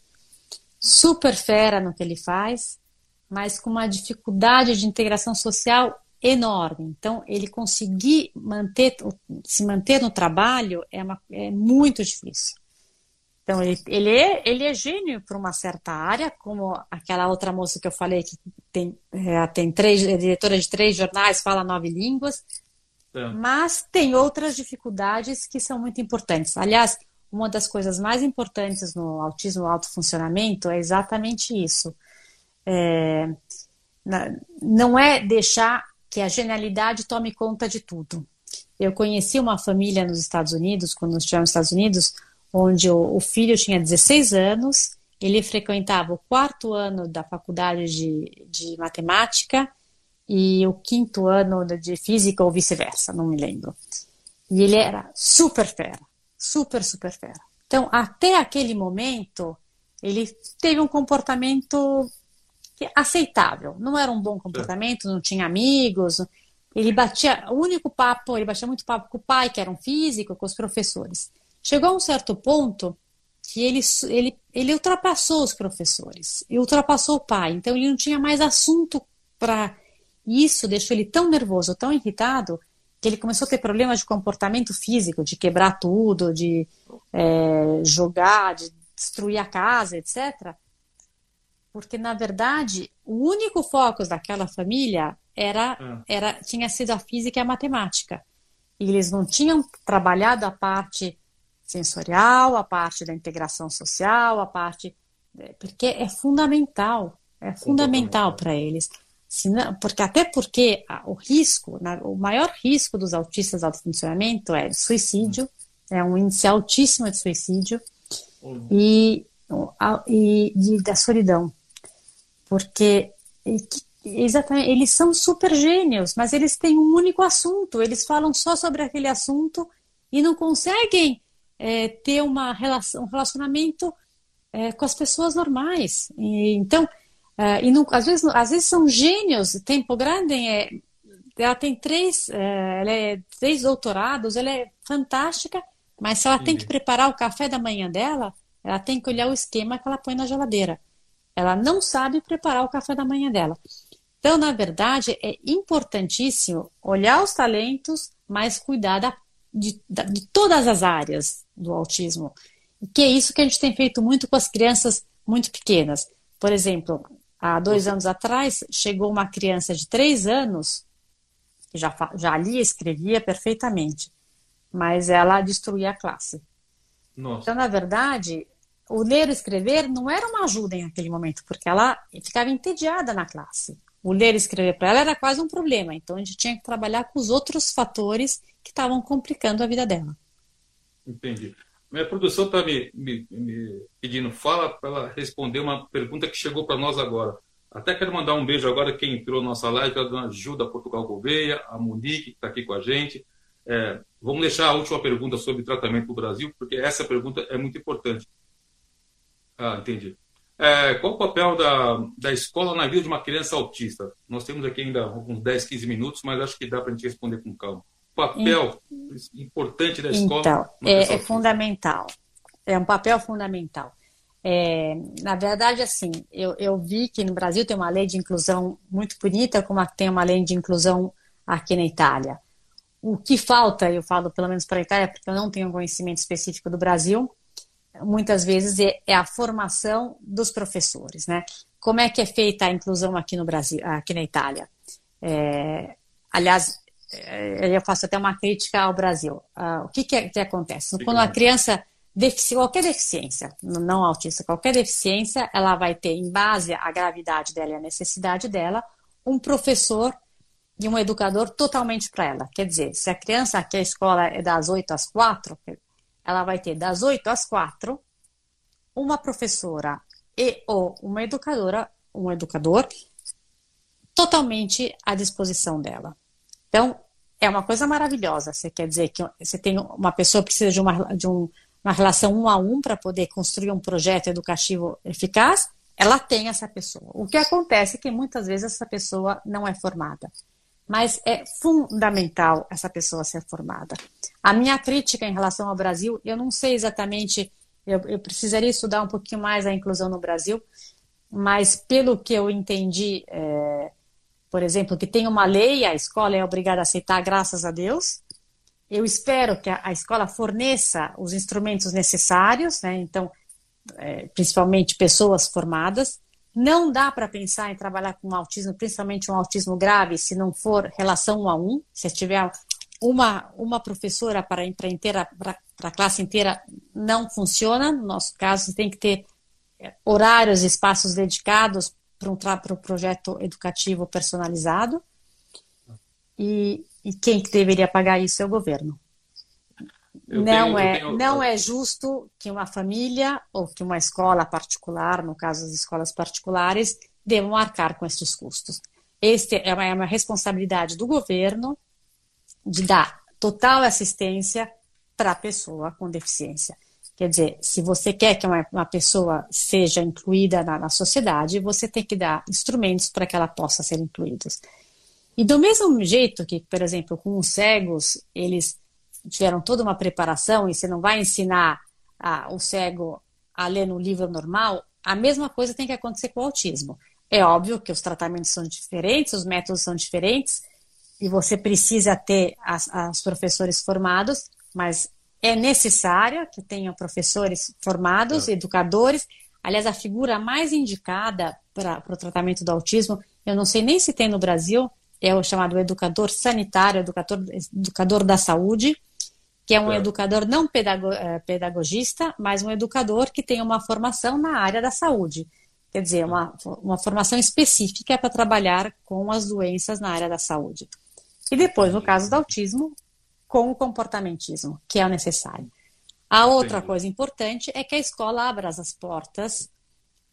super fera no que ele faz, mas com uma dificuldade de integração social enorme. Então, ele conseguir manter, se manter no trabalho é, uma, é muito difícil. Então, ele, ele, é, ele é gênio para uma certa área, como aquela outra moça que eu falei, que tem, é, tem três, é diretora de três jornais, fala nove línguas, é. mas tem outras dificuldades que são muito importantes. Aliás, uma das coisas mais importantes no autismo alto funcionamento é exatamente isso. É, não é deixar que a genialidade tome conta de tudo. Eu conheci uma família nos Estados Unidos, quando nós estivemos nos Estados Unidos, onde o, o filho tinha 16 anos, ele frequentava o quarto ano da faculdade de, de matemática e o quinto ano de física ou vice-versa, não me lembro. E ele era super fera, super, super fera. Então, até aquele momento, ele teve um comportamento aceitável. Não era um bom comportamento, não tinha amigos. Ele batia, o único papo, ele batia muito papo com o pai, que era um físico, com os professores. Chegou a um certo ponto que ele, ele, ele ultrapassou os professores e ultrapassou o pai. Então ele não tinha mais assunto para isso, deixou ele tão nervoso, tão irritado, que ele começou a ter problemas de comportamento físico, de quebrar tudo, de é, jogar, de destruir a casa, etc. Porque, na verdade, o único foco daquela família era, ah. era tinha sido a física e a matemática. E eles não tinham trabalhado a parte sensorial, a parte da integração social, a parte. É, porque é fundamental, é fundamental para eles. Senão, porque, até porque o risco, o maior risco dos autistas de alto funcionamento é suicídio, é um índice altíssimo de suicídio e, e, e, da solidão. Porque exatamente, eles são super gênios, mas eles têm um único assunto, eles falam só sobre aquele assunto e não conseguem é, ter uma relação, um relacionamento é, com as pessoas normais. E, então, é, e não, às, vezes, às vezes são gênios. Tempo Grande é, ela tem três, é, ela é três doutorados, ela é fantástica, mas se ela tem que preparar o café da manhã dela, ela tem que olhar o esquema que ela põe na geladeira. Ela não sabe preparar o café da manhã dela. Então, na verdade, é importantíssimo olhar os talentos, mas cuidar da de, de todas as áreas do autismo. Que é isso que a gente tem feito muito com as crianças muito pequenas. Por exemplo, há dois anos atrás, chegou uma criança de três anos, que já, já lia e escrevia perfeitamente, mas ela destruía a classe. Nossa. Então, na verdade, o ler e escrever não era uma ajuda em aquele momento, porque ela ficava entediada na classe. O ler e escrever para ela era quase um problema, então a gente tinha que trabalhar com os outros fatores que estavam complicando a vida dela. Entendi. Minha produção está me, me, me, pedindo fala para ela responder uma pergunta que chegou para nós agora. Até quero mandar um beijo agora quem entrou na nossa live, a dona Gilda Portugal Gouveia, a Monique, que está aqui com a gente. É, vamos deixar a última pergunta sobre tratamento no Brasil, porque essa pergunta é muito importante. Ah, entendi. É, qual o papel da, da escola na vida de uma criança autista? Nós temos aqui ainda uns 10, 15 minutos, mas acho que dá para a gente responder com calma papel importante da escola? Então, é, é fundamental. É um papel fundamental. É, na verdade, assim, eu, eu vi que no Brasil tem uma lei de inclusão muito bonita, como tem uma lei de inclusão aqui na Itália. O que falta, eu falo pelo menos para a Itália, porque eu não tenho conhecimento específico do Brasil, muitas vezes é, é, a formação dos professores, né? Como é que é feita a inclusão aqui no Brasil, aqui na Itália? É, aliás, é, eu faço até uma crítica ao Brasil. Uh, o que, que, é, que acontece? Quando a criança, defici qualquer deficiência, não autista, qualquer deficiência, ela vai ter, em base à gravidade dela e à necessidade dela, um professor e um educador totalmente para ela. Quer dizer, se a criança aqui a escola é das 8 às 4, ela vai ter das 8 às 4 uma professora e ou uma educadora, um educador totalmente à disposição dela. Então, é uma coisa maravilhosa. Você quer dizer que você tem uma pessoa precisa de uma, de um, uma relação um a um para poder construir um projeto educativo eficaz, ela tem essa pessoa. O que acontece é que muitas vezes essa pessoa não é formada. Mas é fundamental essa pessoa ser formada. A minha crítica em relação ao Brasil, eu não sei exatamente, eu, eu precisaria estudar um pouquinho mais a inclusão no Brasil, mas pelo que eu entendi, é, por exemplo, que tem uma lei, a escola é obrigada a aceitar, graças a Deus. Eu espero que a, escola forneça os instrumentos necessários, né? então, é, principalmente pessoas formadas. Não dá para pensar em trabalhar com autismo, principalmente um autismo grave, se não for relação um a um. Se tiver uma, uma professora para, para, inteira, para a classe inteira não funciona. No nosso caso, tem que ter é, horários e espaços dedicados para um, para um projeto educativo personalizado. E, e quem que deveria pagar isso é o governo. Eu não tenho, é tenho... não é justo que uma família ou que uma escola particular, no caso das escolas particulares, devam arcar com esses custos. Este é uma, é uma responsabilidade do governo de dar total assistência para a pessoa com deficiência. Quer dizer, se você quer que uma, uma pessoa seja incluída na, na, sociedade, você tem que dar instrumentos para que ela possa ser incluída. E do mesmo jeito que, por exemplo, com os cegos, eles tiveram toda uma preparação e você não vai ensinar a, o cego a ler no livro normal, a mesma coisa tem que acontecer com o autismo. É óbvio que os tratamentos são diferentes, os métodos são diferentes, e você precisa ter as, as professores formados, mas é necessário que tenham professores formados, é. educadores. Aliás, a figura mais indicada para o tratamento do autismo, eu não sei nem se tem no Brasil, é o chamado educador sanitário, educador, educador da saúde, que é um é. educador não é, pedagogista, mas um educador que tem uma formação na área da saúde. Quer dizer, uma, uma formação específica para trabalhar com as doenças na área da saúde. E depois, no caso do autismo, com o comportamentismo, que é o necessário. A outra Sim. coisa importante é que a escola abra as portas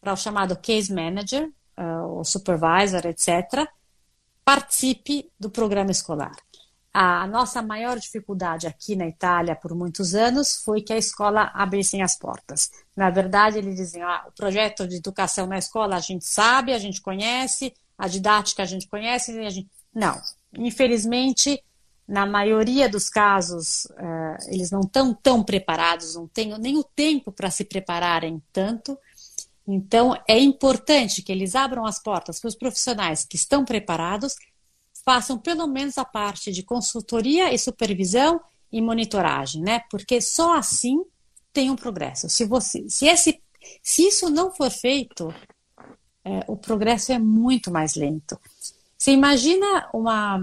para o chamado case manager, uh, o supervisor, etc., participe do programa escolar. A nossa maior dificuldade aqui na Itália por muitos anos foi que a escola abrisse as portas. Na verdade, eles dizem: ah, o projeto de educação na escola a gente sabe, a gente conhece, a didática a gente conhece, a gente... não. Infelizmente, na maioria dos casos, uh, eles não estão tão preparados, não têm nem o tempo para se prepararem tanto. Então, é importante que eles abram as portas para os profissionais que estão preparados, façam pelo menos a parte de consultoria e supervisão e monitoragem, né? Porque só assim tem um progresso. Se, você, se, esse, se isso não for feito, é, o progresso é muito mais lento. Você imagina uma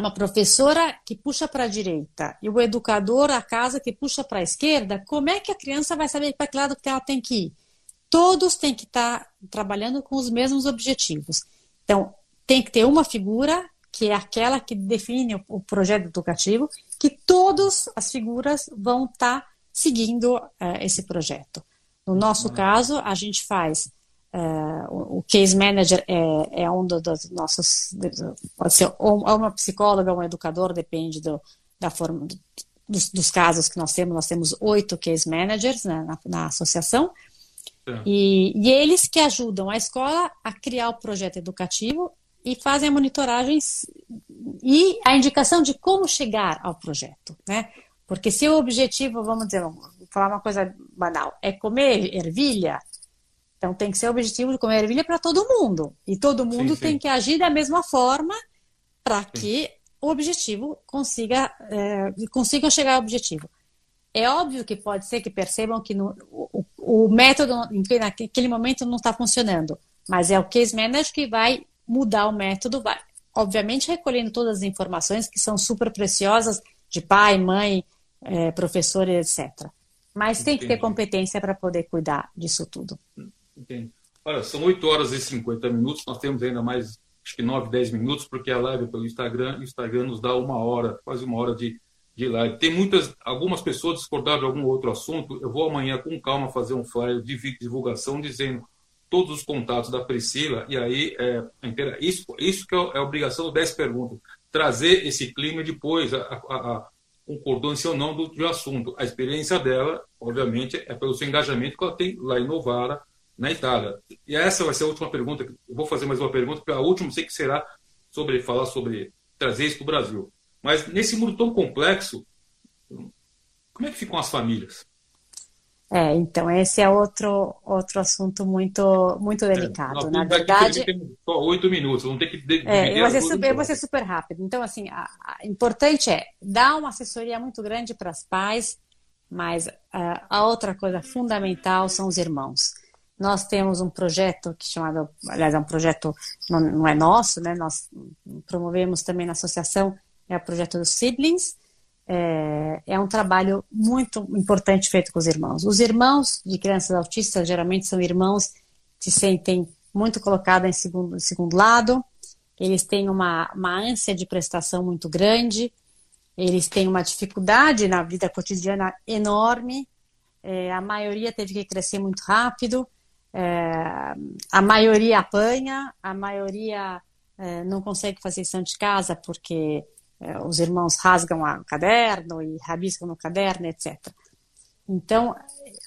uma professora que puxa para a direita e o educador, a casa, que puxa para a esquerda, como é que a criança vai saber para que lado que ela tem que ir? Todos têm que estar tá trabalhando com os mesmos objetivos. Então, tem que ter uma figura que é aquela que define o, o projeto educativo, que todas as figuras vão estar tá seguindo uh, esse projeto. No nosso uhum. caso, a gente faz Uh, o case manager é, é um dos nossos, pode ser ou uma psicóloga, ou um educador, depende do, da forma, do, dos, dos, casos que nós temos. Nós temos oito case managers né, na, na, associação, é. e, e, eles que ajudam a escola a criar o projeto educativo e fazem a monitoragem e a indicação de como chegar ao projeto, né? Porque se o objetivo, vamos dizer, vou falar uma coisa banal, é comer ervilha, então tem que ser o objetivo de comer ervilha para todo mundo. E todo mundo sim, sim. tem que agir da mesma forma para que o objetivo consiga, é, consigam chegar ao objetivo. É óbvio que pode ser que percebam que no, o, o, método naquele momento não está funcionando, mas é o case manager que vai mudar o método, vai, obviamente recolhendo todas as informações que são super preciosas de pai, mãe, é, professor, etc. Mas Entendi. tem que ter competência para poder cuidar disso tudo. Entende? Olha, são 8 horas e 50 minutos, nós temos ainda mais, acho que 9, 10 minutos, porque a live pelo Instagram, o Instagram nos dá uma hora, quase uma hora de, de live. Tem muitas, algumas pessoas discordaram de algum outro assunto, eu vou amanhã com calma fazer um flyer de divulgação dizendo todos os contatos da Priscila, e aí é, isso, isso que é, é a obrigação do 10 perguntas, trazer esse clima depois, a, a, a concordância ou não do, do assunto. A experiência dela, obviamente, é pelo seu engajamento que ela tem lá em Novara, na Itália. E essa vai ser a última pergunta. Eu vou fazer mais uma pergunta, porque a última sei que será sobre falar sobre trazer isso para o Brasil. Mas nesse mundo tão complexo, como é que ficam as famílias? É, então esse é outro outro assunto muito muito é, delicado. É, Na verdade, só oito minutos, vamos ter que é, eu, vou ser super, ser super rápido. Então assim, a, a, importante é dar uma assessoria muito grande para os pais, mas a, a outra coisa fundamental são os irmãos. Nós temos um projeto que chamado, aliás, é um projeto não, não é nosso, né? Nós promovemos também na associação é o projeto dos siblings, é, é, um trabalho muito importante feito com os irmãos. Os irmãos de crianças autistas geralmente são irmãos que se sentem muito colocados em segundo, segundo lado, eles têm uma, uma ânsia de prestação muito grande, eles têm uma dificuldade na vida cotidiana enorme, é, a maioria teve que crescer muito rápido, é, a maioria apanha, a maioria é, não consegue fazer lição de casa porque os irmãos rasgam o caderno e rabiscam no caderno, etc. Então,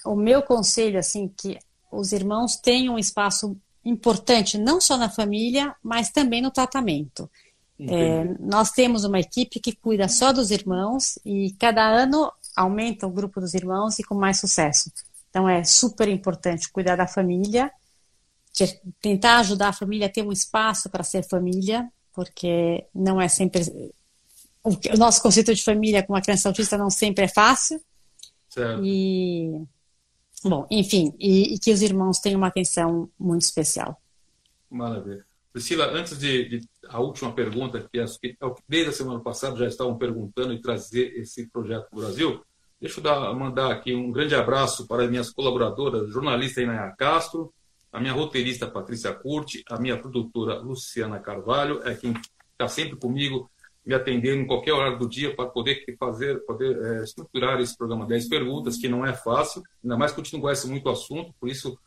o meu conselho, assim, que os irmãos tenham um espaço importante, não só na família, mas também no tratamento. É, nós temos uma equipe que cuida só dos irmãos e cada ano aumenta o grupo dos irmãos e com mais sucesso. Então é super importante cuidar da família, tentar ajudar a família a ter um espaço para ser família, porque não é sempre. O nosso conceito de família com uma criança autista não sempre é fácil. Certo. E, bom, enfim, e, e que os irmãos tenham uma atenção muito especial. Maravilha. Priscila, antes de, de, a última pergunta, que é, que desde a semana passada já estavam perguntando e trazer esse projeto para o Brasil, deixa eu dar, mandar aqui um grande abraço para minhas colaboradoras, jornalista Inaya Castro, a minha roteirista Patrícia Curti, a minha produtora Luciana Carvalho, é quem está sempre comigo, me atendendo em qualquer hora do dia para poder fazer, poder é, estruturar esse programa 10 perguntas, que não é fácil, ainda mais que a gente não conhece muito o assunto, por isso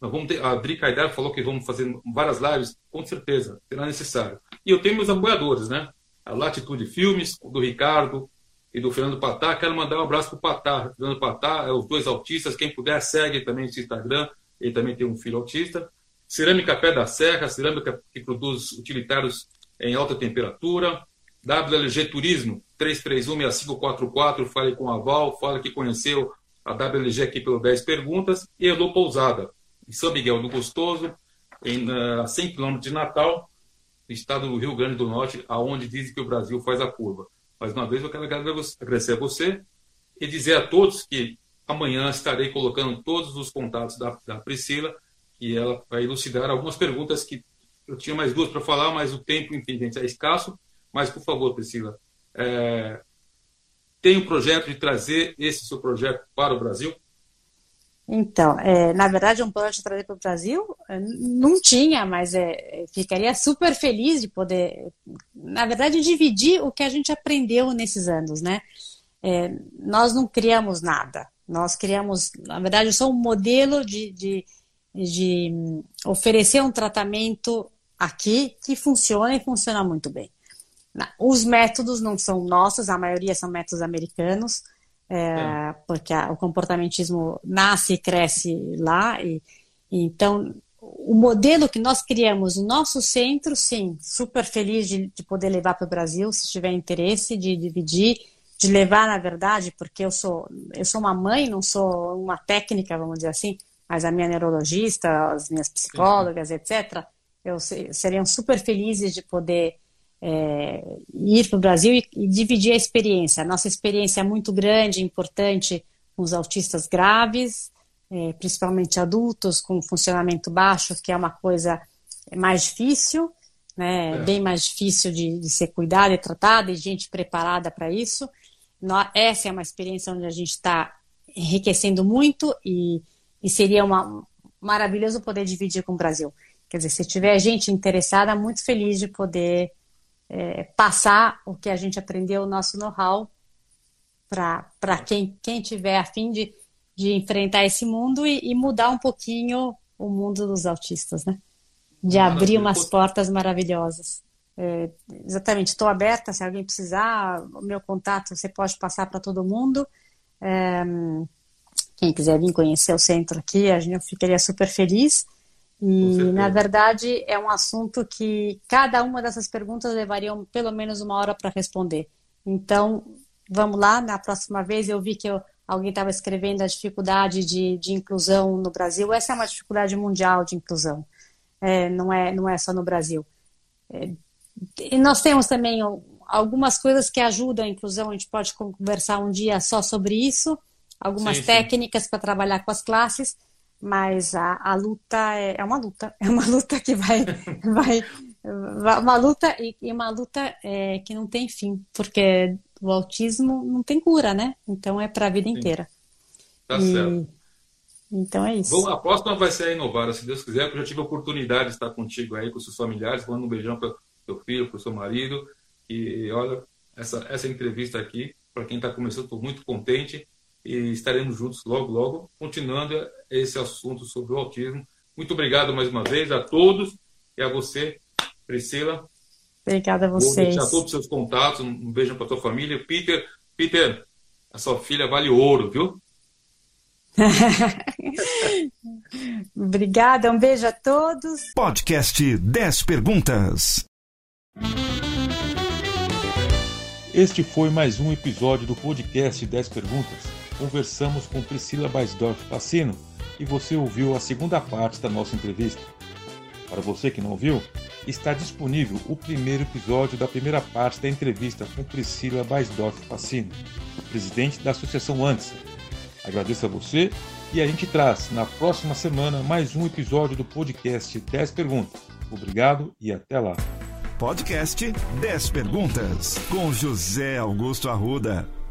nós vamos ter, a Dri Kaidar falou que vamos fazer várias lives, com certeza, será necessário. E eu tenho meus apoiadores, né? A Latitude Filmes, do Ricardo e do Fernando Patá. Quero mandar um abraço para o Patá. Fernando Patá, é os dois autistas. Quem puder, segue também esse Instagram. Ele também tem um filho autista. Cerâmica Pé da Serra, cerâmica que produz utilitários em alta temperatura. WLG Turismo, 3316544. Fale com a Val, fale que conheceu a WLG aqui pelo 10 Perguntas. E Elô Pousada, em São Miguel do Gostoso, em, a 100 quilômetros de Natal, estado do Rio Grande do Norte, aonde dizem que o Brasil faz a curva. Mais uma vez, eu quero agradecer a você e dizer a todos que amanhã estarei colocando todos os contatos da, da Priscila, que ela vai elucidar algumas perguntas que eu tinha mais duas para falar, mas o tempo, enfim, é escasso. Mas, por favor, Priscila, é, tem um projeto de trazer esse seu projeto para o Brasil? Então, é, na verdade, um plano de trazer para o Brasil é, não tinha, mas é, ficaria super feliz de poder, na verdade, dividir o que a gente aprendeu nesses anos, né? É, nós não criamos nada, nós criamos, na verdade, só um modelo de, de, de oferecer um tratamento aqui que funciona e funciona muito bem. Os métodos não são nossos, a maioria são métodos americanos, é, é. porque a, o comportamentismo nasce e cresce lá. E, e, então, o modelo que nós criamos, o nosso centro, sim, super feliz de, de poder levar para o Brasil, se tiver interesse, de dividir, de levar, na verdade, porque eu sou, eu sou uma mãe, não sou uma técnica, vamos dizer assim, mas a minha neurologista, as minhas psicólogas, etc., eu seriam super felizes de poder é, ir para o Brasil e, e, dividir a experiência. A nossa experiência é muito grande, importante com os autistas graves, é, principalmente adultos com funcionamento baixo, que é uma coisa mais difícil, né, é. bem mais difícil de, de, ser cuidada e tratada, e gente preparada para isso. essa é uma experiência onde a gente está enriquecendo muito e, e seria uma, maravilhoso poder dividir com o Brasil. Quer dizer, se tiver gente interessada, muito feliz de poder é, passar o que a gente aprendeu, o nosso know-how, para quem, quem tiver a fim de, de enfrentar esse mundo e, e, mudar um pouquinho o mundo dos autistas, né? De abrir umas portas maravilhosas. É, exatamente, estou aberta, se alguém precisar, o meu contato você pode passar para todo mundo. É, quem quiser vir conhecer o centro aqui, a gente ficaria super feliz. E, na verdade, é um assunto que cada uma dessas perguntas levariam pelo menos uma hora para responder. Então, vamos lá, na próxima vez eu vi que eu, alguém estava escrevendo a dificuldade de, de, inclusão no Brasil. Essa é uma dificuldade mundial de inclusão, é, não, é, não é só no Brasil. É, e nós temos também algumas coisas que ajudam a inclusão, a gente pode conversar um dia só sobre isso, algumas sim, técnicas para trabalhar com as classes mas a, a luta é, é, uma luta, é uma luta que vai, vai uma luta e, e uma luta é, que não tem fim, porque o autismo não tem cura, né? Então é para a vida Sim. inteira. Tá e... certo. Então é isso. Bom, a próxima vai ser a Inovara, se Deus quiser, porque eu já tive a oportunidade de estar contigo aí, com seus familiares, mandando um beijão para seu filho, para o seu marido. E olha, essa, essa entrevista aqui, para quem está começando, estou muito contente e estaremos juntos logo, logo, continuando esse assunto sobre o autismo. Muito obrigado mais uma vez a todos e a você, Priscila. Obrigada a vocês. Vou deixar todos os seus contatos, um beijo para tua família. Peter, Peter, a sua filha vale ouro, viu? Obrigada, um beijo a todos. Podcast 10 Perguntas. Este foi mais um episódio do podcast 10 Perguntas. Conversamos com Priscila Baisdorf Pacino e você ouviu a segunda parte da nossa entrevista. Para você que não viu, está disponível o primeiro episódio da primeira parte da entrevista com Priscila Baisdorf Pacino, presidente da Associação ANSA. Agradeço a você e a gente traz na próxima semana mais um episódio do podcast 10 Perguntas. Obrigado e até lá. Podcast 10 Perguntas, com José Augusto Arruda.